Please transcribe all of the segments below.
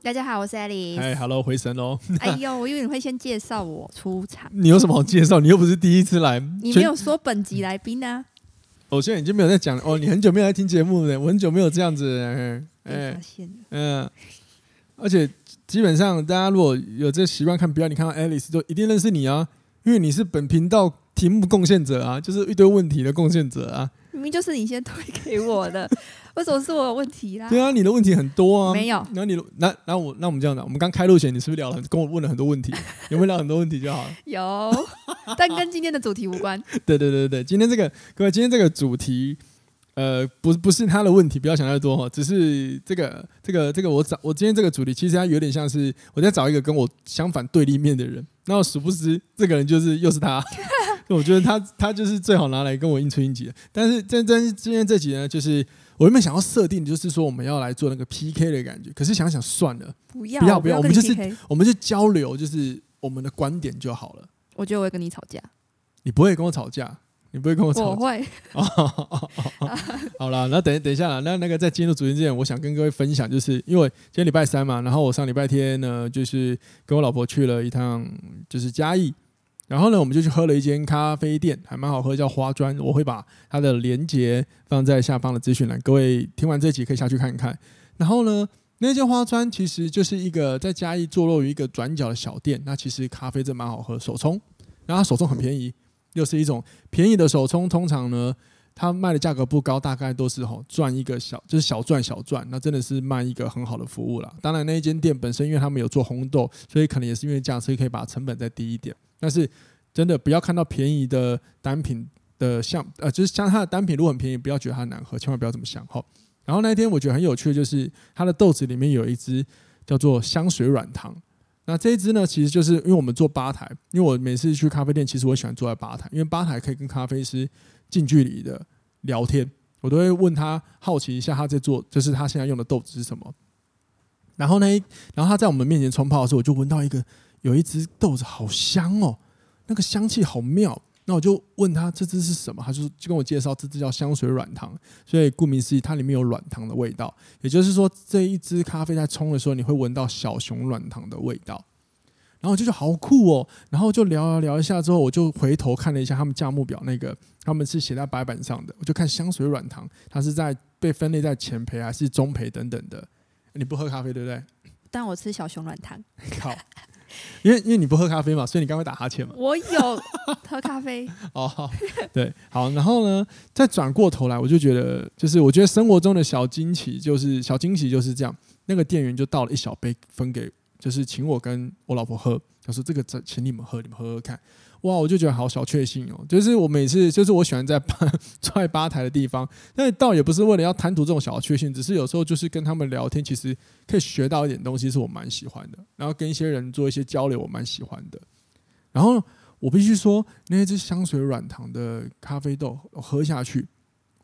大家好，我是 Alice。哎，Hello，回神喽！哎呦，我以为你会先介绍我出场。你有什么好介绍？你又不是第一次来。你没有说本集来宾啊？我现在已经没有在讲 哦。你很久没有来听节目了，我很久没有这样子。哎，嗯，而且基本上大家如果有这习惯看表演，你看到 Alice 就一定认识你啊，因为你是本频道题目贡献者啊，就是一堆问题的贡献者啊。明明就是你先推给我的。为什么是我有问题啦？对啊，你的问题很多啊。没有，那你那那我那我们这样的，我们刚开录前，你是不是聊了跟我问了很多问题？有没有聊很多问题就好了？有，但跟今天的主题无关。对对对对，今天这个各位，今天这个主题，呃，不不是他的问题，不要想太多哈，只是这个这个这个我找我今天这个主题，其实它有点像是我在找一个跟我相反对立面的人，然后殊不知这个人就是又是他，我觉得他他就是最好拿来跟我应出应急的。但是但是今天这集呢，就是。我原本想要设定，就是说我们要来做那个 PK 的感觉，可是想想算了，不要不要不要，我们就是我们就交流，就是我们的观点就好了。我觉得我会跟你吵架，你不会跟我吵架，你不会跟我吵架，我会。好了，那等等一下啦，那那个在进入主题之前，我想跟各位分享，就是因为今天礼拜三嘛，然后我上礼拜天呢，就是跟我老婆去了一趟，就是嘉义。然后呢，我们就去喝了一间咖啡店，还蛮好喝，叫花砖。我会把它的连接放在下方的资讯栏，各位听完这集可以下去看一看。然后呢，那间花砖其实就是一个在嘉义坐落于一个转角的小店。那其实咖啡真蛮好喝，手冲，然后它手冲很便宜，又是一种便宜的手冲。通常呢，它卖的价格不高，大概都是吼赚一个小，就是小赚小赚。那真的是卖一个很好的服务了。当然，那一间店本身因为他们有做红豆，所以可能也是因为这样，所以可以把成本再低一点。但是真的不要看到便宜的单品的像呃，就是像它的单品如果很便宜，不要觉得它难喝，千万不要这么想哈。然后那一天我觉得很有趣的就是它的豆子里面有一支叫做香水软糖，那这一支呢，其实就是因为我们做吧台，因为我每次去咖啡店，其实我喜欢坐在吧台，因为吧台可以跟咖啡师近距离的聊天，我都会问他好奇一下他在做，就是他现在用的豆子是什么。然后呢，然后他在我们面前冲泡的时候，我就闻到一个。有一只豆子好香哦，那个香气好妙。那我就问他这只是什么，他就就跟我介绍这只叫香水软糖。所以顾名思义，它里面有软糖的味道。也就是说，这一支咖啡在冲的时候，你会闻到小熊软糖的味道。然后我就觉得好酷哦。然后就聊聊聊一下之后，我就回头看了一下他们价目表，那个他们是写在白板上的。我就看香水软糖，它是在被分类在前培还是中培等等的。你不喝咖啡对不对？但我吃小熊软糖。好。因为因为你不喝咖啡嘛，所以你刚刚会打哈欠嘛。我有 喝咖啡哦，对，好，然后呢，再转过头来，我就觉得，就是我觉得生活中的小惊喜，就是小惊喜就是这样。那个店员就倒了一小杯分给，就是请我跟我老婆喝，他说这个请请你们喝，你们喝喝看。哇，我就觉得好小确幸哦！就是我每次，就是我喜欢在吧坐在吧台的地方，但倒也不是为了要贪图这种小确幸，只是有时候就是跟他们聊天，其实可以学到一点东西，是我蛮喜欢的。然后跟一些人做一些交流，我蛮喜欢的。然后我必须说，那支香水软糖的咖啡豆喝下去，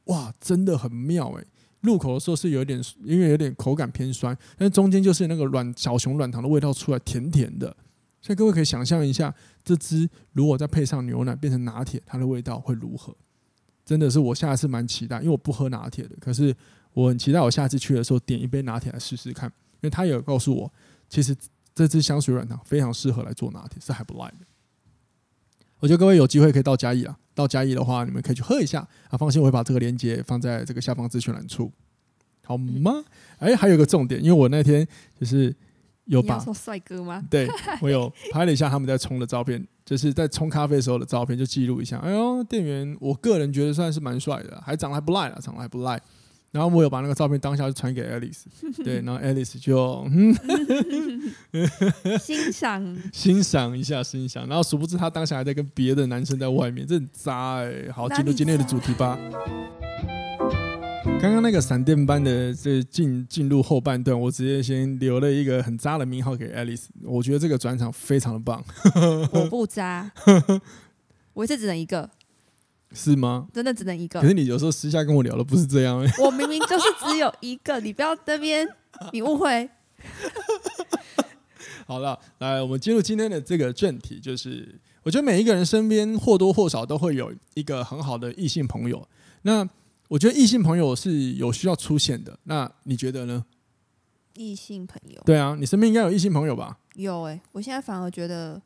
哇，真的很妙诶！入口的时候是有点，因为有点口感偏酸，但中间就是那个软小熊软糖的味道出来，甜甜的。所以各位可以想象一下，这支如果再配上牛奶变成拿铁，它的味道会如何？真的是我下一次蛮期待，因为我不喝拿铁的，可是我很期待我下次去的时候点一杯拿铁来试试看，因为他有告诉我，其实这支香水软糖非常适合来做拿铁，是还不赖的。我觉得各位有机会可以到嘉义啊，到嘉义的话，你们可以去喝一下啊。放心，我会把这个链接放在这个下方资讯栏处，好吗？哎，还有一个重点，因为我那天就是。有把帅哥吗？对，我有拍了一下他们在冲的照片，就是在冲咖啡的时候的照片，就记录一下。哎呦，店员，我个人觉得算是蛮帅的，还长得还不赖了，长得还不赖。然后我有把那个照片当下就传给 Alice，对，然后 Alice 就 欣赏欣赏一下，欣赏。然后殊不知他当下还在跟别的男生在外面，这很渣哎、欸。好，进入今天的主题吧。刚刚那个闪电般的这进进入后半段，我直接先留了一个很渣的名号给 Alice。我觉得这个转场非常的棒。我 不渣，我这只能一个，是吗？真的只能一个。可是你有时候私下跟我聊的不是这样、欸。我明明就是只有一个，你不要这边，你误会。好了，来，我们进入今天的这个正题，就是我觉得每一个人身边或多或少都会有一个很好的异性朋友。那我觉得异性朋友是有需要出现的。那你觉得呢？异性朋友？对啊，你身边应该有异性朋友吧？有哎、欸，我现在反而觉得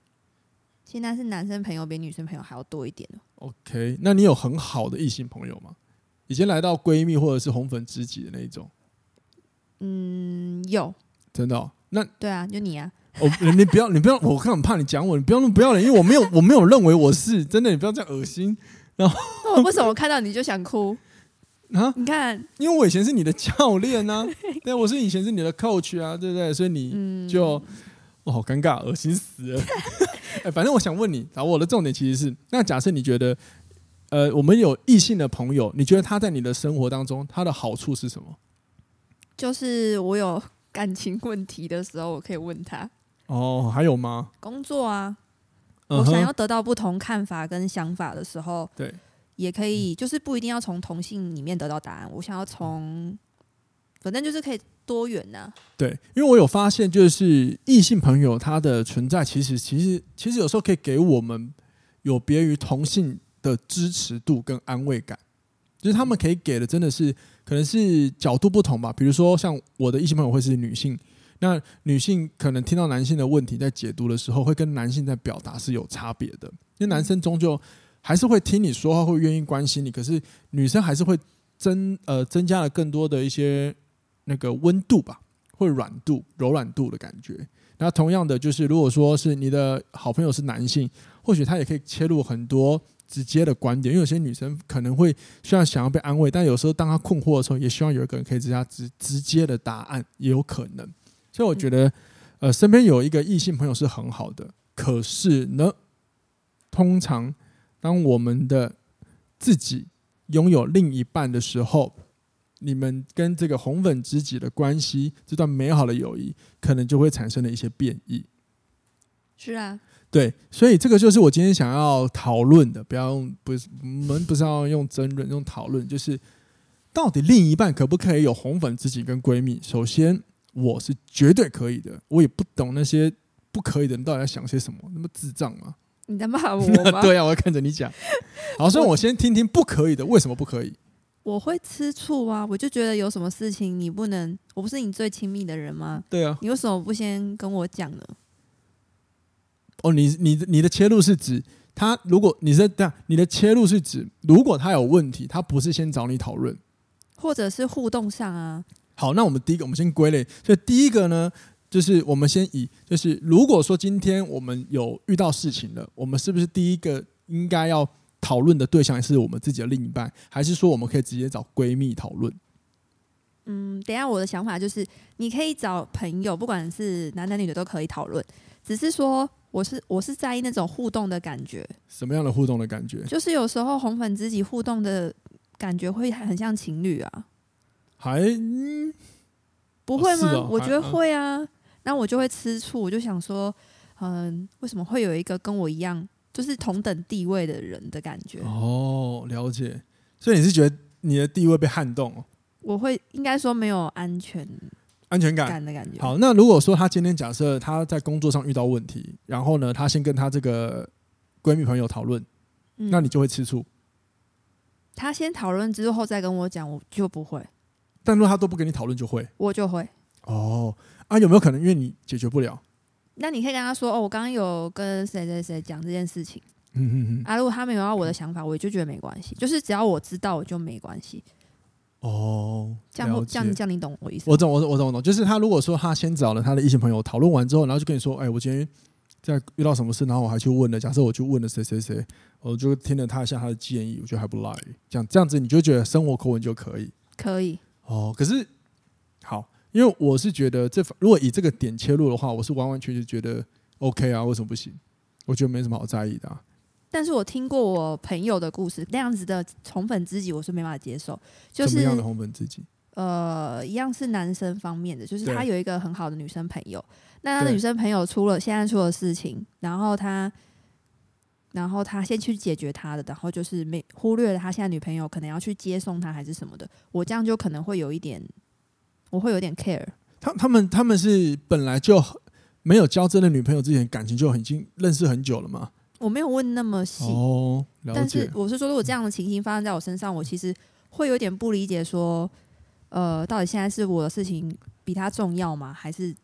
现在是男生朋友比女生朋友还要多一点。OK，那你有很好的异性朋友吗？已经来到闺蜜或者是红粉知己的那一种？嗯，有。真的、哦？那对啊，就你啊。哦，你不要，你不要，我很怕你讲我，你不要那么不要脸，因为我没有，我没有认为我是真的，你不要这样恶心。然后，为什么我看到你就想哭啊？你看，因为我以前是你的教练呢、啊，对，我是以前是你的 coach 啊，对不对？所以你就，我、嗯、好尴尬，恶心死了。哎，反正我想问你，然后我的重点其实是，那假设你觉得，呃，我们有异性的朋友，你觉得他在你的生活当中，他的好处是什么？就是我有感情问题的时候，我可以问他。哦，还有吗？工作啊，我想要得到不同看法跟想法的时候，对，也可以，就是不一定要从同性里面得到答案。我想要从，反正就是可以多元呐。对，因为我有发现，就是异性朋友他的存在，其实其实其实有时候可以给我们有别于同性的支持度跟安慰感，就是他们可以给的真的是可能是角度不同吧。比如说，像我的异性朋友会是女性。那女性可能听到男性的问题在解读的时候，会跟男性在表达是有差别的。因为男生终究还是会听你说话，会愿意关心你，可是女生还是会增呃增加了更多的一些那个温度吧，会软度、柔软度的感觉。那同样的，就是如果说是你的好朋友是男性，或许他也可以切入很多直接的观点。因为有些女生可能会虽然想要被安慰，但有时候当她困惑的时候，也希望有一个人可以直接直直接的答案，也有可能。所以我觉得，呃，身边有一个异性朋友是很好的。可是呢，通常当我们的自己拥有另一半的时候，你们跟这个红粉知己的关系，这段美好的友谊，可能就会产生了一些变异。是啊，对，所以这个就是我今天想要讨论的。不要用，不是，我们不是要用争论，用讨论，就是到底另一半可不可以有红粉知己跟闺蜜？首先。我是绝对可以的，我也不懂那些不可以的人到底在想些什么，那么智障吗？你在骂我吗？对啊，我要看着你讲。好，所以我先听听不可以的，为什么不可以？我会吃醋啊！我就觉得有什么事情你不能，我不是你最亲密的人吗？对啊，你为什么不先跟我讲呢？哦，你你你的切入是指他，如果你是这样，你的切入是指如果他有问题，他不是先找你讨论，或者是互动上啊？好，那我们第一个，我们先归类。所以第一个呢，就是我们先以，就是如果说今天我们有遇到事情了，我们是不是第一个应该要讨论的对象是我们自己的另一半，还是说我们可以直接找闺蜜讨论？嗯，等一下我的想法就是，你可以找朋友，不管是男男女女都可以讨论，只是说我是我是在意那种互动的感觉。什么样的互动的感觉？就是有时候红粉知己互动的感觉会很像情侣啊。还、嗯、不会吗？哦、我觉得会啊，那我就会吃醋，我就想说，嗯，为什么会有一个跟我一样，就是同等地位的人的感觉？哦，了解。所以你是觉得你的地位被撼动？我会应该说没有安全安全感的感觉。好，那如果说他今天假设他在工作上遇到问题，然后呢，他先跟他这个闺蜜朋友讨论，嗯、那你就会吃醋。他先讨论之后再跟我讲，我就不会。但如果他都不跟你讨论，就会我就会哦啊，有没有可能因为你解决不了？那你可以跟他说哦，我刚刚有跟谁谁谁讲这件事情。嗯嗯嗯。啊，如果他没有要我的想法，我就觉得没关系，就是只要我知道，我就没关系。哦，这样这样这样，你懂我意思？我懂，我懂，我懂，我懂。就是他如果说他先找了他的异性朋友讨论完之后，然后就跟你说，哎，我今天在遇到什么事，然后我还去问了，假设我去问了谁谁谁，我就听了他一下他的建议，我觉得还不赖。这样这样子，你就觉得生活口吻就可以，可以。哦，可是好，因为我是觉得这如果以这个点切入的话，我是完完全全觉得 OK 啊，为什么不行？我觉得没什么好在意的啊。但是我听过我朋友的故事，那样子的宠粉知己我是没办法接受。就是什么样的宠粉知己？呃，一样是男生方面的，就是他有一个很好的女生朋友，那他的女生朋友出了现在出了事情，然后他，然后他先去解决他的，然后就是没忽略了他现在女朋友可能要去接送他还是什么的，我这样就可能会有一点，我会有点 care。他他们他们是本来就没有交真的女朋友之前感情就已经认识很久了吗？我没有问那么细哦，但是我是说，如果这样的情形发生在我身上，我其实会有点不理解说。呃，到底现在是我的事情比他重要吗？还是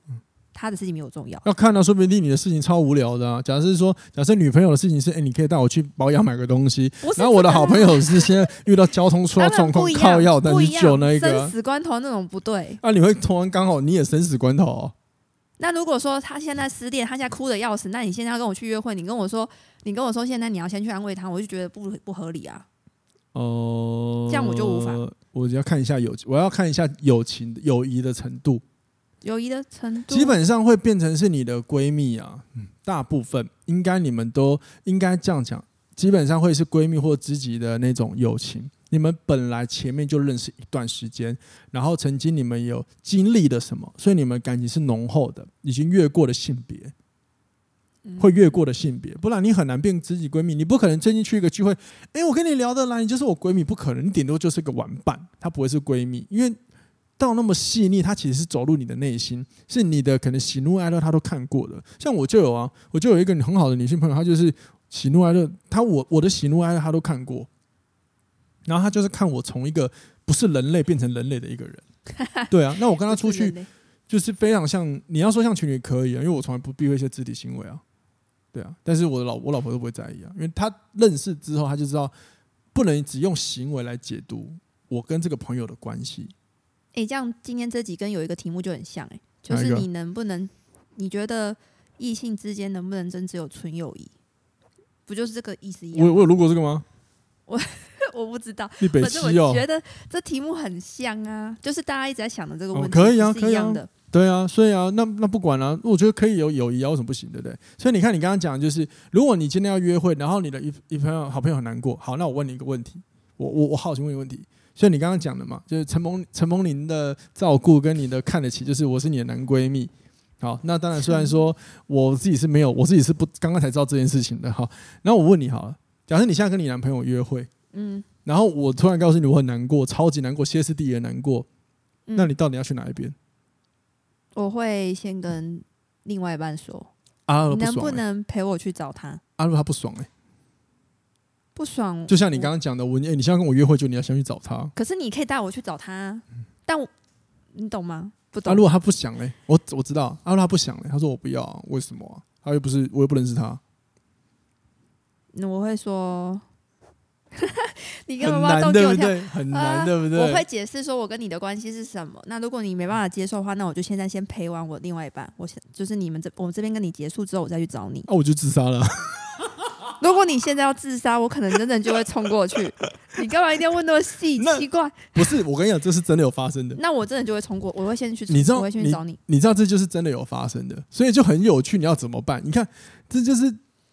他的事情比我重要？要看到、啊，说不定你的事情超无聊的啊。假设是说，假设女朋友的事情是，哎、欸，你可以带我去保养买个东西。然后我的好朋友是现在遇到交通出了状况，靠药，但是救那一个生死关头那种不对。啊，你会突然刚好你也生死关头、哦。那如果说他现在失恋，他现在哭的要死，那你现在要跟我去约会，你跟我说，你跟我说现在你要先去安慰他，我就觉得不不合理啊。哦、呃，这样我就无法。我要看一下友，我要看一下友情、友谊的程度。友谊的程度基本上会变成是你的闺蜜啊。嗯，大部分应该你们都应该这样讲，基本上会是闺蜜或知己的那种友情。你们本来前面就认识一段时间，然后曾经你们有经历了什么，所以你们感情是浓厚的，已经越过了性别。会越过的性别，不然你很难变知己闺蜜。你不可能最近去一个聚会，哎，我跟你聊得来，你就是我闺蜜，不可能。你顶多就是个玩伴，她不会是闺蜜，因为到那么细腻，他其实是走入你的内心，是你的可能喜怒哀乐，他都看过的。像我就有啊，我就有一个很好的女性朋友，她就是喜怒哀乐，她我我的喜怒哀乐她都看过，然后她就是看我从一个不是人类变成人类的一个人。对啊，那我跟她出去就是非常像，你要说像情侣可以啊，因为我从来不避讳一些肢体行为啊。对啊，但是我的老我老婆都不会在意啊，因为她认识之后，她就知道不能只用行为来解读我跟这个朋友的关系。哎、欸，这样今天这集跟有一个题目就很像哎、欸，就是你能不能？你觉得异性之间能不能真只有纯友谊？不就是这个意思一样？我我有录过这个吗？我 我不知道，你北我觉得这题目很像啊，就是大家一直在想的这个问题，哦、可以啊。可以啊。对啊，所以啊，那那不管了、啊，我觉得可以有友谊啊，为什么不行？对不对？所以你看，你刚刚讲的就是，如果你今天要约会，然后你的一一朋友好朋友很难过，好，那我问你一个问题，我我我好奇问一个问题，所以你刚刚讲的嘛，就是陈鹏陈鹏林的照顾跟你的看得起，就是我是你的男闺蜜，好，那当然虽然说我自己是没有，我自己是不刚刚才知道这件事情的，好，那我问你好了，假设你现在跟你男朋友约会，嗯，然后我突然告诉你我很难过，超级难过，歇斯底里的难过，那你到底要去哪一边？我会先跟另外一半说，啊、你能不能陪我去找他？阿、啊、如他不爽哎、欸，不爽。就像你刚刚讲的，我哎、欸，你现在跟我约会，就你要先去找他。可是你可以带我去找他，但我你懂吗？不懂。啊、如果他不想嘞，我我知道。阿、啊、如他不想嘞，他说我不要、啊，为什么、啊？他又不是，我又不认识他。那我会说。你根本不知道动机，我跳很难，对不对？我会解释说，我跟你的关系是什么。那如果你没办法接受的话，那我就现在先陪完我另外一半。我想就是你们这，我们这边跟你结束之后，我再去找你。那、啊、我就自杀了。如果你现在要自杀，我可能真的就会冲过去。你干嘛一定要问那么细？奇怪，不是我跟你讲，这是真的有发生的。那我真的就会冲过，我会先去，你知道，我会先去找你，你。你知道这就是真的有发生的，所以就很有趣。你要怎么办？你看，这就是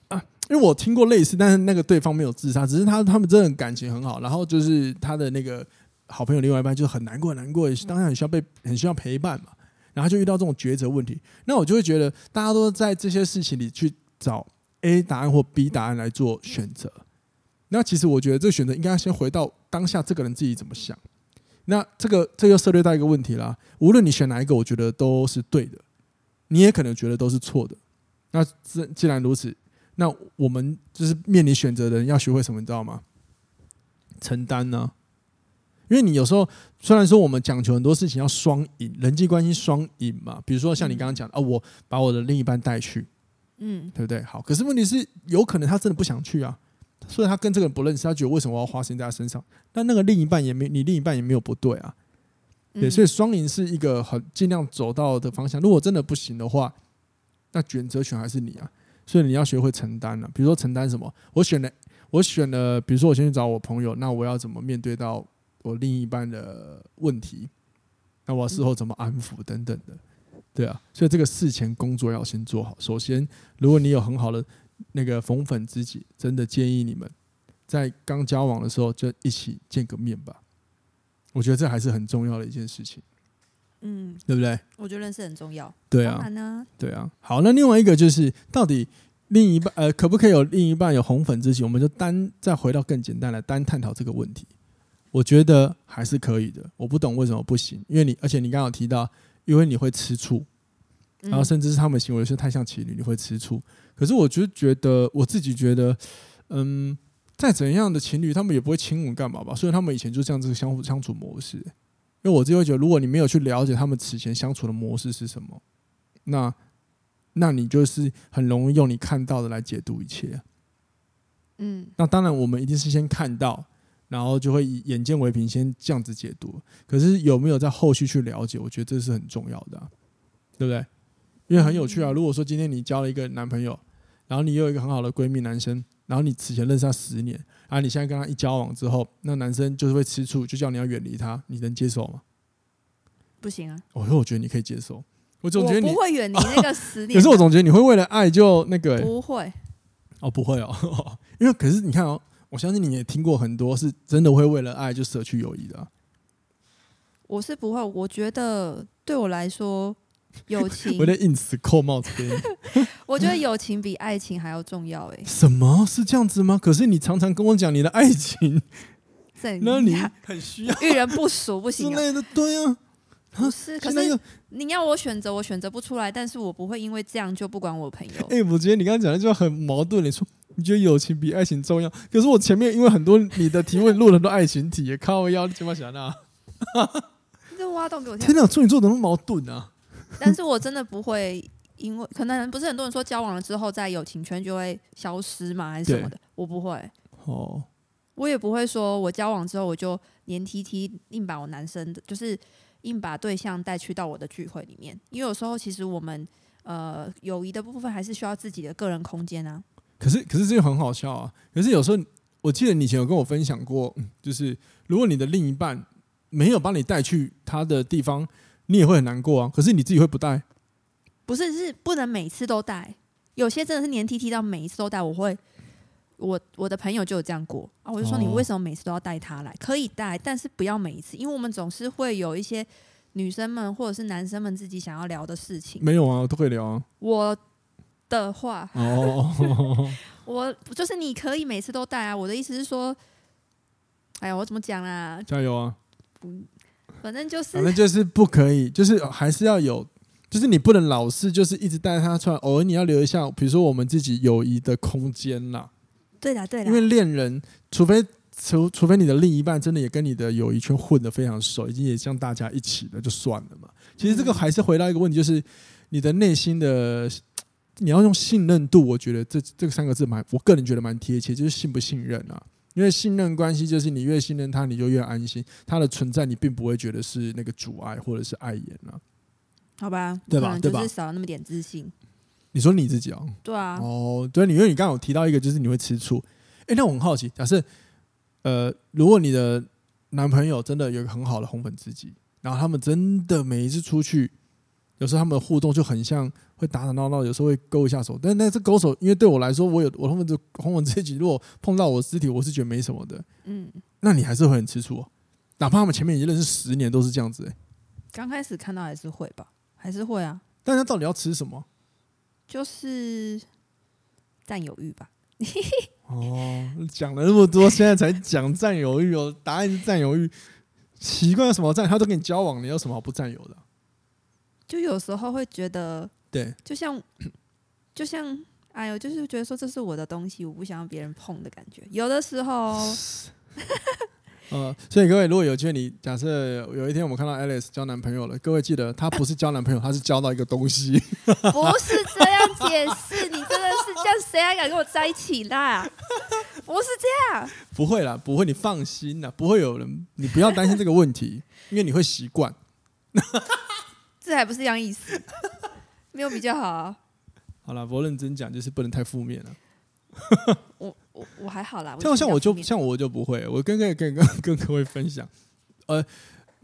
啊。因为我听过类似，但是那个对方没有自杀，只是他他们真的感情很好，然后就是他的那个好朋友另外一半就很难过很难过，当然很需要被很需要陪伴嘛，然后就遇到这种抉择问题，那我就会觉得大家都在这些事情里去找 A 答案或 B 答案来做选择，那其实我觉得这个选择应该先回到当下这个人自己怎么想，那这个这又涉猎到一个问题啦，无论你选哪一个，我觉得都是对的，你也可能觉得都是错的，那既既然如此。那我们就是面临选择的人，要学会什么，你知道吗？承担呢、因为你有时候虽然说我们讲求很多事情要双赢，人际关系双赢嘛。比如说像你刚刚讲的啊，我把我的另一半带去，嗯，对不对？好，可是问题是，有可能他真的不想去啊，所以他跟这个人不认识，他觉得为什么我要花时间在他身上？但那个另一半也没，你另一半也没有不对啊，对，所以双赢是一个很尽量走到的方向。如果真的不行的话，那选择权还是你啊。所以你要学会承担了，比如说承担什么？我选了，我选了，比如说我先去找我朋友，那我要怎么面对到我另一半的问题？那我事后怎么安抚等等的？对啊，所以这个事前工作要先做好。首先，如果你有很好的那个红粉知己，真的建议你们在刚交往的时候就一起见个面吧。我觉得这还是很重要的一件事情。嗯，对不对？我觉得认识很重要。对啊，对啊。好，那另外一个就是，到底另一半呃，可不可以有另一半有红粉知己？我们就单再回到更简单来单探讨这个问题。我觉得还是可以的。我不懂为什么不行，因为你而且你刚刚有提到，因为你会吃醋，然后甚至是他们行为是太像情侣，你会吃醋。可是我就觉得，我自己觉得，嗯，再怎样的情侣，他们也不会亲吻干嘛吧？所以他们以前就这样子相互相处模式。因为我自己会觉得，如果你没有去了解他们此前相处的模式是什么，那那你就是很容易用你看到的来解读一切。嗯，那当然，我们一定是先看到，然后就会以眼见为凭，先这样子解读。可是有没有在后续去了解？我觉得这是很重要的啊，对不对？因为很有趣啊。如果说今天你交了一个男朋友，然后你又有一个很好的闺蜜男生，然后你此前认识他十年。啊！你现在跟他一交往之后，那男生就是会吃醋，就叫你要远离他，你能接受吗？不行啊！我说我觉得你可以接受，我总觉得你不会远离那个 十年。可是我总觉得你会为了爱就那个、欸，不会哦，不会哦，因为可是你看哦，我相信你也听过很多是真的会为了爱就舍去友谊的、啊。我是不会，我觉得对我来说。友情，我在硬词扣帽子给你。我觉得友情比爱情还要重要哎。什么是这样子吗？可是你常常跟我讲你的爱情，那你很需要遇人不淑不行之类的，对啊。不是，可是你要我选择，我选择不出来。但是我不会因为这样就不管我朋友。哎，我觉得你刚刚讲的就很矛盾。你说你觉得友情比爱情重要，可是我前面因为很多你的提问录了很多爱情题，也靠腰，你怎么想的？你这挖洞给我听！天哪，处女座怎么矛盾啊？但是我真的不会，因为可能不是很多人说交往了之后在友情圈就会消失嘛？还是什么的？我不会。哦，我也不会说我交往之后我就黏 T T 硬把我男生的，就是硬把对象带去到我的聚会里面，因为有时候其实我们呃友谊的部分还是需要自己的个人空间啊。可是可是这个很好笑啊！可是有时候我记得你以前有跟我分享过，就是如果你的另一半没有把你带去他的地方。你也会很难过啊，可是你自己会不带？不是，是不能每次都带。有些真的是黏 T T 到每一次都带。我会，我我的朋友就有这样过啊。我就说，你为什么每次都要带他来？可以带，但是不要每一次，因为我们总是会有一些女生们或者是男生们自己想要聊的事情。没有啊，都可以聊啊。我的话哦，我就是你可以每次都带啊。我的意思是说，哎呀，我怎么讲啊？加油啊！反正就是，反正就是不可以，就是还是要有，就是你不能老是就是一直带他出来，偶尔你要留一下，比如说我们自己友谊的空间啦。对的，对的。因为恋人，除非除除非你的另一半真的也跟你的友谊圈混得非常熟，已经也像大家一起的，就算了嘛。其实这个还是回到一个问题，就是你的内心的，你要用信任度，我觉得这这三个字蛮，我个人觉得蛮贴切，就是信不信任啊。因为信任关系就是你越信任他，你就越安心。他的存在，你并不会觉得是那个阻碍或者是碍眼啊。好吧，对吧？对吧？就是少了那么点自信。你说你自己啊？对啊。哦，对，因为你刚刚有提到一个，就是你会吃醋。哎，那我很好奇，假设呃，如果你的男朋友真的有一个很好的红粉知己，然后他们真的每一次出去。有时候他们的互动就很像会打打闹闹，有时候会勾一下手，但那这勾手，因为对我来说，我有我他们这红粉知己，如果碰到我肢体，我是觉得没什么的。嗯，那你还是会很吃醋哦，哪怕他们前面已经认识十年都是这样子。哎，刚开始看到还是会吧，还是会啊。但他到底要吃什么？就是占有欲吧。哦，讲了那么多，现在才讲占有欲哦。答案是占有欲，奇怪，什么占？他都跟你交往，你有什么好不占有的？就有时候会觉得，对，就像，就像，哎呦，就是觉得说这是我的东西，我不想让别人碰的感觉。有的时候，呃，所以各位，如果有机会，你假设有一天我们看到 Alice 交男朋友了，各位记得，她不是交男朋友，她是交到一个东西。不是这样解释，你真的是这样，谁还敢跟我在一起啦？不是这样，不会啦，不会，你放心啦，不会有人，你不要担心这个问题，因为你会习惯。这还不是一样意思，没有比较好啊。好了，我认真讲，就是不能太负面了。我我我还好啦。像像我就像我就不会，我跟跟跟跟跟各位分享，呃，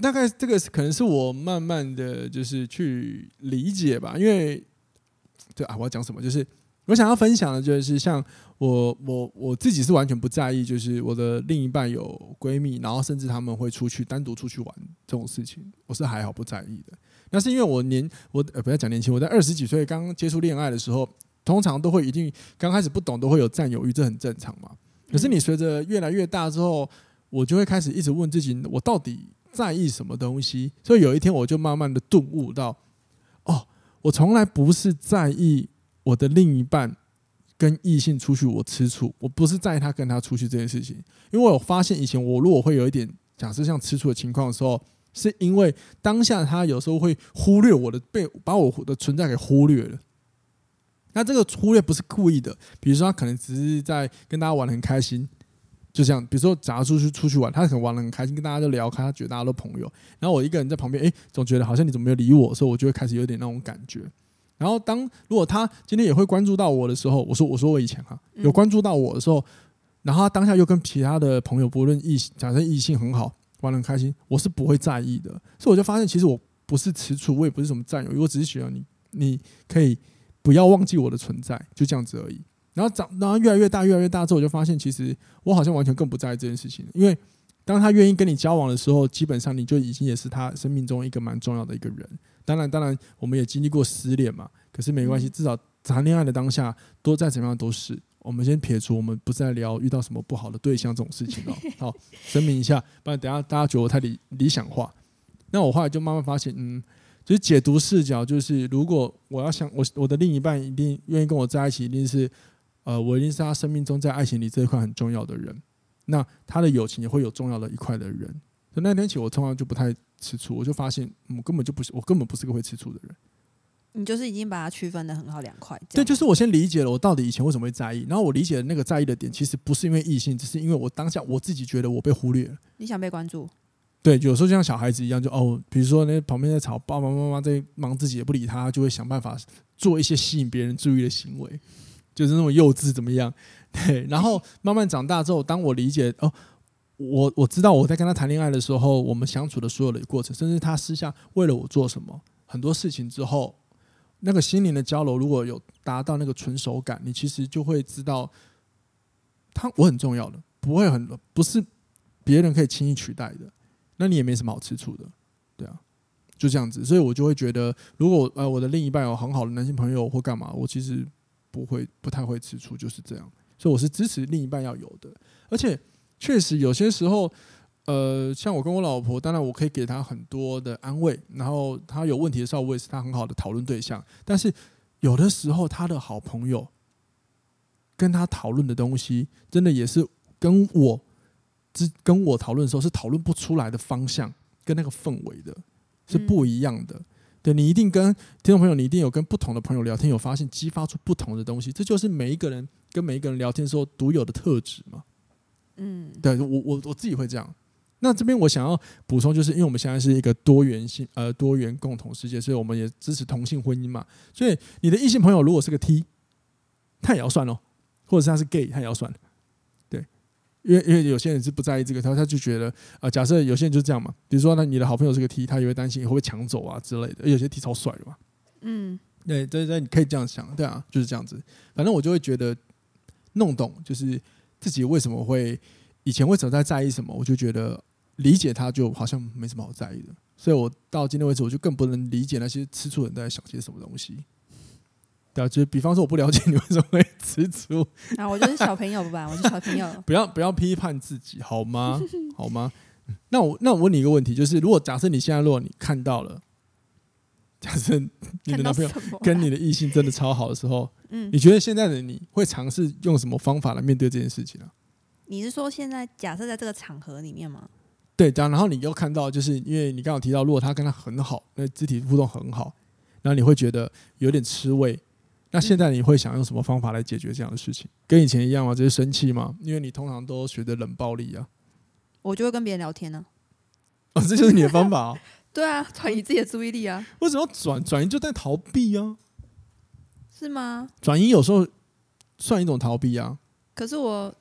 大概这个可能是我慢慢的就是去理解吧，因为对啊，我要讲什么，就是我想要分享的就是，像我我我自己是完全不在意，就是我的另一半有闺蜜，然后甚至他们会出去单独出去玩这种事情，我是还好不在意的。那是因为我年我呃不要讲年轻，我在二十几岁刚接触恋爱的时候，通常都会一定刚开始不懂，都会有占有欲，这很正常嘛。可是你随着越来越大之后，我就会开始一直问自己，我到底在意什么东西？所以有一天我就慢慢的顿悟到，哦，我从来不是在意。我的另一半跟异性出去，我吃醋，我不是在意他跟他出去这件事情，因为我发现以前我如果会有一点假设像吃醋的情况的时候，是因为当下他有时候会忽略我的，被把我的存在给忽略了。那这个忽略不是故意的，比如说他可能只是在跟大家玩得很开心，就这样。比如说假如出去出去玩，他可能玩得很开心，跟大家都聊开，他觉得大家都朋友，然后我一个人在旁边，哎，总觉得好像你怎么没有理我，所以我就会开始有点那种感觉。然后，当如果他今天也会关注到我的时候，我说我说我以前哈有关注到我的时候，然后他当下又跟其他的朋友不论异性，假设异性很好，玩得很开心，我是不会在意的。所以我就发现，其实我不是吃醋，我也不是什么占有，我只是喜欢你，你可以不要忘记我的存在，就这样子而已。然后长，然后越来越大，越来越大之后，我就发现，其实我好像完全更不在意这件事情，因为当他愿意跟你交往的时候，基本上你就已经也是他生命中一个蛮重要的一个人。当然，当然，我们也经历过失恋嘛。可是没关系，至少谈恋爱的当下，多再怎么样都是。我们先撇除，我们不再聊遇到什么不好的对象这种事情了。好，声明一下，不然等下大家觉得我太理理想化。那我后来就慢慢发现，嗯，就是解读视角，就是如果我要想我我的另一半一定愿意跟我在一起，一定是呃，我一定是他生命中在爱情里这一块很重要的人。那他的友情也会有重要的一块的人。从那天起，我通常就不太。吃醋，我就发现我根本就不是，我根本不是个会吃醋的人。你就是已经把它区分的很好两块。对，就是我先理解了我到底以前为什么会在意，然后我理解的那个在意的点，其实不是因为异性，只是因为我当下我自己觉得我被忽略了。你想被关注？对，有时候就像小孩子一样，就哦，比如说那旁边在吵，爸爸妈妈在忙自己也不理他，就会想办法做一些吸引别人注意的行为，就是那种幼稚怎么样？对，然后慢慢长大之后，当我理解哦。我我知道我在跟他谈恋爱的时候，我们相处的所有的过程，甚至他私下为了我做什么很多事情之后，那个心灵的交流如果有达到那个纯熟感，你其实就会知道他我很重要的，不会很不是别人可以轻易取代的，那你也没什么好吃醋的，对啊，就这样子，所以我就会觉得，如果呃我的另一半有很好的男性朋友或干嘛，我其实不会不太会吃醋，就是这样，所以我是支持另一半要有的，而且。确实，有些时候，呃，像我跟我老婆，当然我可以给她很多的安慰，然后她有问题的时候，我也是她很好的讨论对象。但是有的时候，她的好朋友跟她讨论的东西，真的也是跟我之跟我讨论的时候是讨论不出来的方向，跟那个氛围的是不一样的。对，你一定跟听众朋友，你一定有跟不同的朋友聊天，有发现激发出不同的东西，这就是每一个人跟每一个人聊天时候独有的特质嘛。嗯，对我我我自己会这样。那这边我想要补充，就是因为我们现在是一个多元性呃多元共同世界，所以我们也支持同性婚姻嘛。所以你的异性朋友如果是个 T，他也要算哦，或者是他是 gay，他也要算。对，因为因为有些人是不在意这个，他他就觉得啊、呃，假设有些人就这样嘛，比如说呢，你的好朋友是个 T，他也会担心会不会抢走啊之类的。有些 T 超帅的嘛，嗯，对，对对，你可以这样想，对啊，就是这样子。反正我就会觉得弄懂就是。自己为什么会以前为什么在在意什么？我就觉得理解他就好像没什么好在意的，所以我到今天为止，我就更不能理解那些吃醋人在想些什么东西。对啊，就是比方说我不了解你为什么会吃醋啊，我就是小朋友吧，我是小朋友。不要不要批判自己好吗？好吗？那我那我问你一个问题，就是如果假设你现在如果你看到了，假设你的男朋友跟你的异性真的超好的时候。嗯，你觉得现在的你会尝试用什么方法来面对这件事情呢？你是说现在假设在这个场合里面吗？对，这样，然后你又看到，就是因为你刚刚提到，如果他跟他很好，那肢体互动很好，然后你会觉得有点吃味。那现在你会想用什么方法来解决这样的事情？跟以前一样吗？就是生气吗？因为你通常都学的冷暴力啊。我就会跟别人聊天呢。哦，这就是你的方法啊？对啊，转移自己的注意力啊。为什么要转转移？就在逃避啊。是吗？转移有时候算一种逃避啊。可是我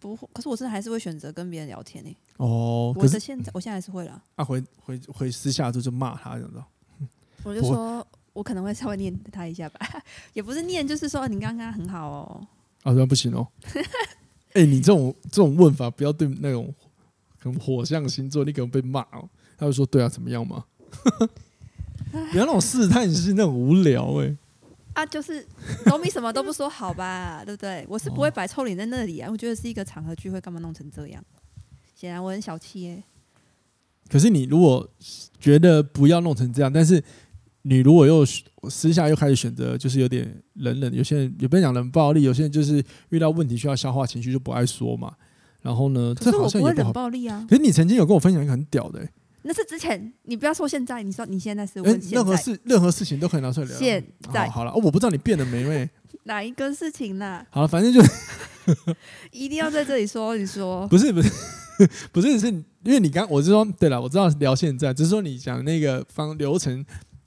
不，可是我是还是会选择跟别人聊天呢、欸。哦，可是现在，我现在还是会了。啊，回回回私下就就骂他，这样子。我就说，我可能会稍微念他一下吧，也不是念，就是说你刚刚很好哦。啊，那不行哦。哎、欸，你这种这种问法，不要对那种很火象星座，你可能被骂哦。他会说：“对啊，怎么样嘛？” 不要那种试探性，那种无聊哎、欸。啊，就是农民什么都不说好吧，对不对？我是不会摆臭脸在那里啊。我觉得是一个场合聚会，干嘛弄成这样？显然我很小气耶、欸。可是你如果觉得不要弄成这样，但是你如果又私下又开始选择，就是有点冷冷。有些人有被讲冷暴力，有些人就是遇到问题需要消化情绪就不爱说嘛。然后呢，可是我不会冷暴力啊。可是你曾经有跟我分享一个很屌的、欸。那是之前，你不要说现在，你说你现在是问现在、欸、任何事，任何事情都可以拿出来聊。现在好了、哦，我不知道你变了没没？哪一个事情呢、啊？好了，反正就 一定要在这里说。你说 不是不是不是是，因为你刚我是说对了，我知道聊现在，只是说你讲那个方流程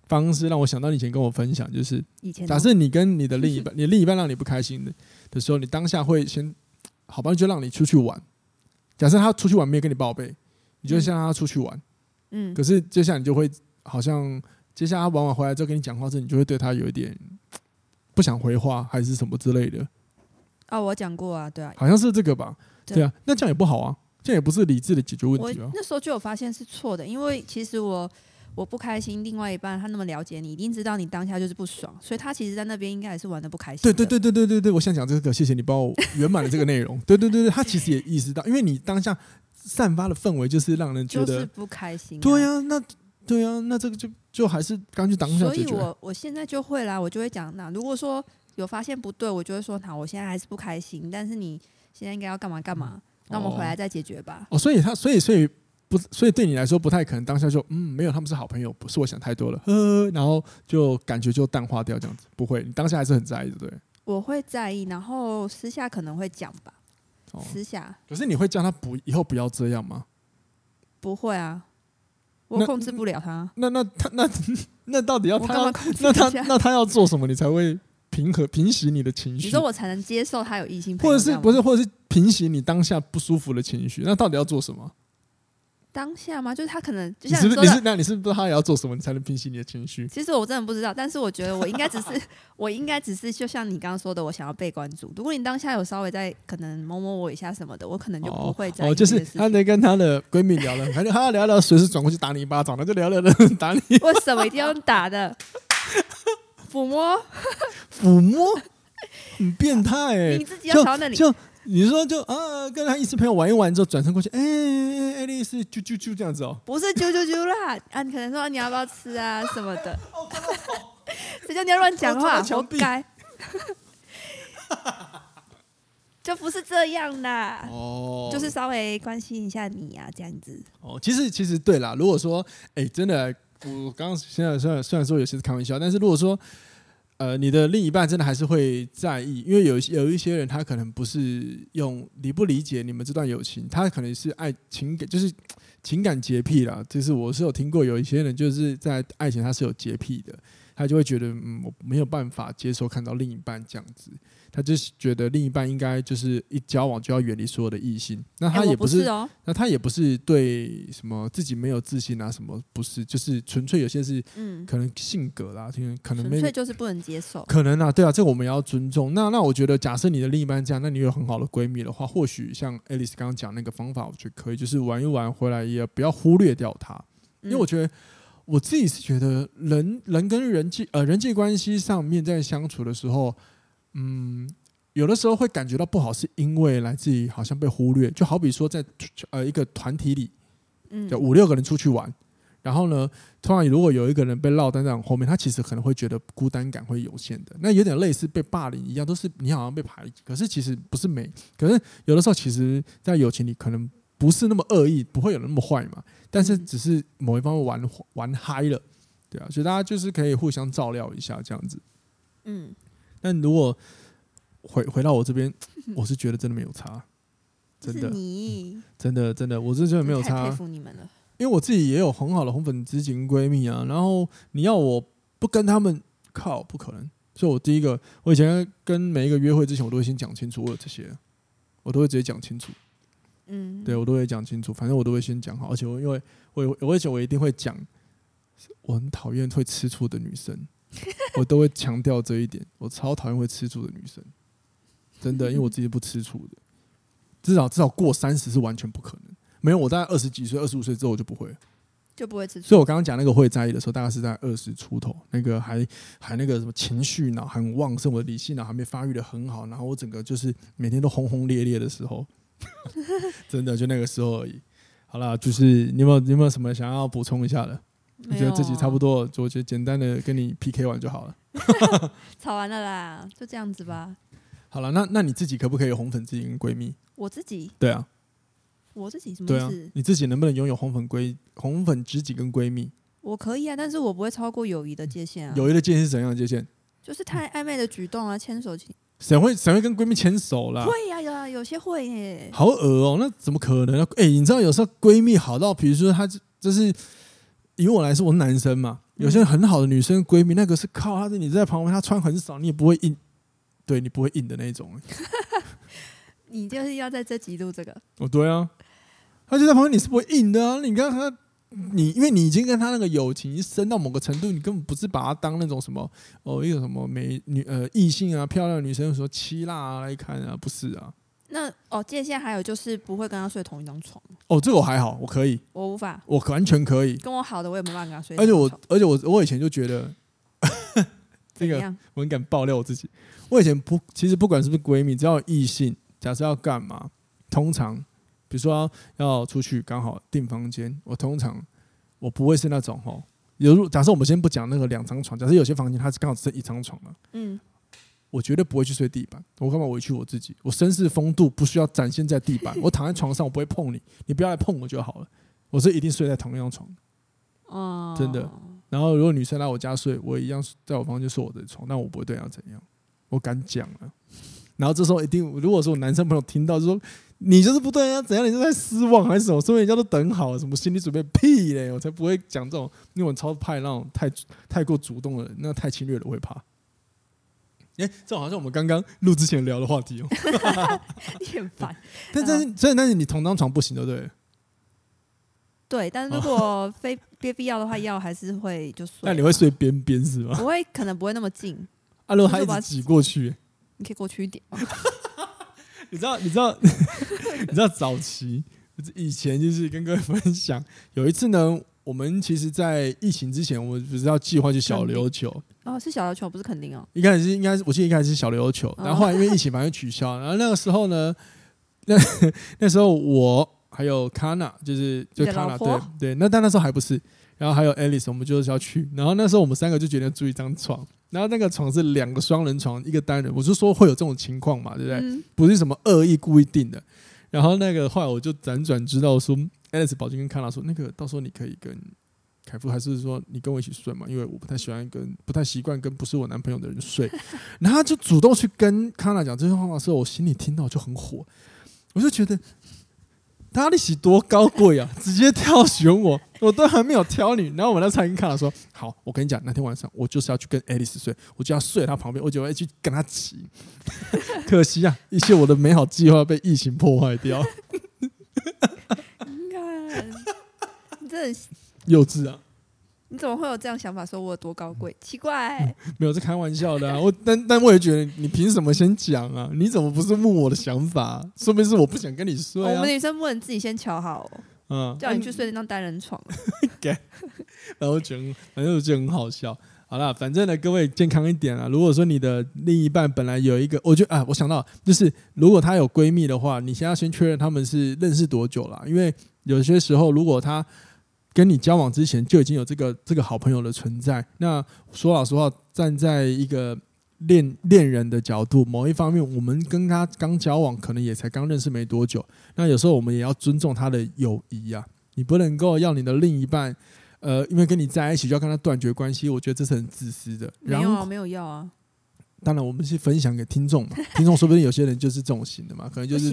方式，让我想到你以前跟我分享，就是以前假设你跟你的另一半，你另一半让你不开心的的时候，你当下会先好吧，就让你出去玩。假设他出去玩没有跟你报备，你就先让他出去玩。嗯嗯，可是接下来你就会好像，接下来他玩完回来之后跟你讲话之后，你就会对他有一点不想回话，还是什么之类的。哦，我讲过啊，对啊，好像是这个吧？对，对啊，那这样也不好啊，这样也不是理智的解决问题啊。那时候就有发现是错的，因为其实我我不开心，另外一半他那么了解你，一定知道你当下就是不爽，所以他其实在那边应该也是玩的不开心。对对对对对对对，我想讲这个，谢谢你帮我圆满了这个内容。对对对对，他其实也意识到，因为你当下。散发的氛围就是让人觉得就是不开心、啊。对呀、啊，那对呀、啊，那这个就就还是刚去当下解决。所以我我现在就会啦，我就会讲，那如果说有发现不对，我就会说，好，我现在还是不开心，但是你现在应该要干嘛干嘛，那我们回来再解决吧。哦，所以他所以所以不所以对你来说不太可能当下就嗯没有他们是好朋友，不是我想太多了，呵，呵，然后就感觉就淡化掉这样子，不会，你当下还是很在意的，对。我会在意，然后私下可能会讲吧，哦、私下。可是你会叫他不以后不要这样吗？不会啊，我控制不了他。那那，那他那 那到底要他要那他那他要做什么，你才会平和平息你的情绪？你说我才能接受他有异性朋友，或者是不是，或者是平息你当下不舒服的情绪？那到底要做什么？当下吗？就是他可能就像你是不是你是那你是不知道他也要做什么，你才能平息你的情绪？其实我真的不知道，但是我觉得我应该只是 我应该只是就像你刚刚说的，我想要被关注。如果你当下有稍微在可能摸摸我一下什么的，我可能就不会再哦，哦，就是她能跟她的闺蜜聊了，反正她聊聊，随时转过去打你一巴掌，那就聊聊的打你。为什么一定要打的？抚摸，抚摸，很变态哎、欸！你自己要朝那里就。你说就啊，跟他一次朋友玩一玩之后，转身过去，哎、欸，爱丽丝，啾啾啾这样子哦，不是啾啾啾啦，啊，你可能说你要不要吃啊什么的，谁叫你要乱讲话，活该，就不是这样啦，哦，就是稍微关心一下你啊，这样子。哦，其实其实对啦，如果说，哎、真的，我刚刚现在虽然虽然说有些是开玩笑，但是如果说。呃，你的另一半真的还是会在意，因为有有一些人，他可能不是用理不理解你们这段友情，他可能是爱情感，就是情感洁癖啦。就是我是有听过有一些人，就是在爱情他是有洁癖的。他就会觉得，嗯，我没有办法接受看到另一半这样子。他就是觉得另一半应该就是一交往就要远离所有的异性。那他也不是，那他也不是对什么自己没有自信啊什么，不是，就是纯粹有些是，嗯，可能性格啦，可能纯粹就是不能接受。可能啊，对啊，这个我们要尊重。那那我觉得，假设你的另一半这样，那你有很好的闺蜜的话，或许像 Alice 刚刚讲那个方法，我觉得可以，就是玩一玩回来也不要忽略掉他，因为我觉得。我自己是觉得人人跟人际呃人际关系上面在相处的时候，嗯，有的时候会感觉到不好，是因为来自于好像被忽略。就好比说在呃一个团体里，嗯，就五六个人出去玩，然后呢，突然如果有一个人被落单在后面，他其实可能会觉得孤单感会有限的。那有点类似被霸凌一样，都是你好像被排挤，可是其实不是没，可是有的时候其实，在友情里可能不是那么恶意，不会有那么坏嘛。但是只是某一方面玩玩嗨了，对啊，所以大家就是可以互相照料一下这样子。嗯，但如果回回到我这边，我是觉得真的没有差，真的，你真的真的，我是觉得没有差。佩服你们了，因为我自己也有很好的红粉知己闺蜜啊。然后你要我不跟他们靠，不可能。所以我第一个，我以前跟每一个约会之前，我都会先讲清楚我有这些，我都会直接讲清楚。嗯，对我都会讲清楚，反正我都会先讲好，而且我因为我我而且我一定会讲，我很讨厌会吃醋的女生，我都会强调这一点。我超讨厌会吃醋的女生，真的，因为我自己不吃醋的，至少至少过三十是完全不可能。没有，我大概二十几岁、二十五岁之后我就不会。就不会吃醋。所以我刚刚讲那个会在意的时候，大概是在二十出头，那个还还那个什么情绪脑很旺盛，我的理性脑还没发育的很好，然后我整个就是每天都轰轰烈烈的时候，真的就那个时候而已。好了，就是你有没有你有没有什么想要补充一下的？我觉得自己差不多，我觉得简单的跟你 PK 完就好了。吵完了啦，就这样子吧。好了，那那你自己可不可以有红粉知己跟闺蜜？我自己？对啊。我自己什么意思？对啊，你自己能不能拥有红粉闺红粉知己跟闺蜜？我可以啊，但是我不会超过友谊的界限啊。友谊的界限是怎样的界限？就是太暧昧的举动啊，牵手。谁会谁会跟闺蜜牵手啦？会呀、啊，有啊，有些会耶。好恶哦、喔，那怎么可能？哎、欸，你知道有时候闺蜜好到，比如说她就是以我来说，我是男生嘛，有些很好的女生闺蜜，那个是靠她，是你在旁边，她穿很少，你也不会硬，对你不会硬的那种。你就是要在这集录这个？哦，对啊。她就在旁边，你是不会硬的啊！你看他，你因为你已经跟他那个友情深到某个程度，你根本不是把他当那种什么哦，一个什么美女呃异性啊，漂亮的女生说七辣啊来看啊，不是啊。那哦，界限还有就是不会跟他睡同一张床。哦，这个我还好，我可以，我无法，我完全可以。跟我好的我也没办法跟他睡。而且我，而且我，我以前就觉得 这个我很敢爆料我自己。我以前不，其实不管是不是闺蜜，只要异性，假设要干嘛，通常。比如说要出去刚好订房间，我通常我不会是那种哦，有假设我们先不讲那个两张床，假设有些房间它是刚好是一张床了，嗯，我绝对不会去睡地板，我干嘛委屈我自己？我绅士风度不需要展现在地板，我躺在床上我不会碰你，你不要来碰我就好了。我是一定睡在同一张床，哦，真的。然后如果女生来我家睡，我一样在我房间睡我的床，那我不会对她怎样，我敢讲了。然后这时候一定，如果说我男生朋友听到就说。你就是不对啊？怎样？你是在失望还是什么？说明人家都等好了，什么心理准备屁嘞？我才不会讲这种那种超派那种太太过主动的人，那太侵略了，我会怕。哎、欸，这好像我们刚刚录之前聊的话题哦、喔。你很烦。但但是所以但是你同张床不行，对不对？对，但是如果非非必要的话，要还是会就睡。那你会睡边边是吗？不会，可能不会那么近。阿罗还一直挤过去，你可以过去一点。你知道，你知道，你知道早期以前就是跟各位分享，有一次呢，我们其实，在疫情之前，我们不是要计划去小琉球哦，是小琉球，不是垦丁哦。一开始是应该是，我记得一开始是小琉球，然后后来因为疫情，反正取消。然后那个时候呢，那 那时候我还有卡娜，就是就卡娜，对对，那但那时候还不是。然后还有 Alice，我们就是要去。然后那时候我们三个就决定住一张床。然后那个床是两个双人床，一个单人。我就说会有这种情况嘛，对不对？嗯、不是什么恶意故意定的。然后那个后来我就辗转知道说，Alice 宝君跟康纳说，那个到时候你可以跟凯夫，还是说你跟我一起睡嘛？因为我不太喜欢跟不太习惯跟不是我男朋友的人睡。然后他就主动去跟康纳讲这句话的时候，我心里听到就很火，我就觉得。他利息多高贵啊！直接挑选我，我都还没有挑你。然后我那餐厅看了说：“好，我跟你讲，那天晚上我就是要去跟爱丽丝睡，我就要睡她旁边，我就要去跟她骑。可惜啊，一切我的美好计划被疫情破坏掉。你看，你这很幼稚啊！你怎么会有这样想法？说我有多高贵？奇怪、欸嗯，没有是开玩笑的啊！我 但但我也觉得，你凭什么先讲啊？你怎么不是问我的想法？说明是我不想跟你睡、啊。我们女生不能自己先瞧好、哦，嗯，叫你去睡那张单人床。然后觉得反正我觉得很好笑。好了，反正呢，各位健康一点啊！如果说你的另一半本来有一个，我觉得啊，我想到就是，如果她有闺蜜的话，你先要先确认他们是认识多久了，因为有些时候如果她。跟你交往之前就已经有这个这个好朋友的存在。那说老实话，站在一个恋恋人的角度，某一方面，我们跟他刚交往，可能也才刚认识没多久。那有时候我们也要尊重他的友谊啊。你不能够要你的另一半，呃，因为跟你在一起就要跟他断绝关系。我觉得这是很自私的。然后没有啊，没有要啊。当然，我们是分享给听众嘛。听众说不定有些人就是这种型的嘛，可能就是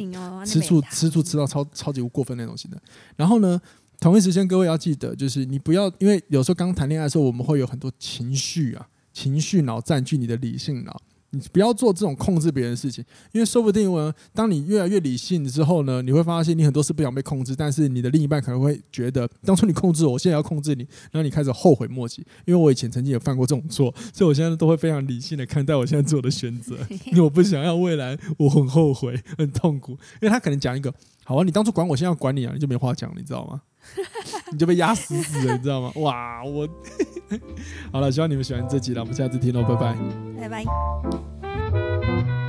吃醋吃醋吃到超超级过分那种型的。然后呢？同一时间，各位要记得，就是你不要，因为有时候刚谈恋爱的时候，我们会有很多情绪啊，情绪脑占据你的理性脑。你不要做这种控制别人的事情，因为说不定我，当你越来越理性之后呢，你会发现你很多事不想被控制，但是你的另一半可能会觉得，当初你控制我，我现在要控制你，然后你开始后悔莫及。因为我以前曾经也犯过这种错，所以我现在都会非常理性的看待我现在做的选择，因为我不想要未来我很后悔、很痛苦。因为他可能讲一个，好啊，你当初管我，现在要管你啊，你就没话讲，你知道吗？你就被压死死了，你知道吗？哇，我 好了，希望你们喜欢这集了，我们下次听喽，拜拜，拜拜。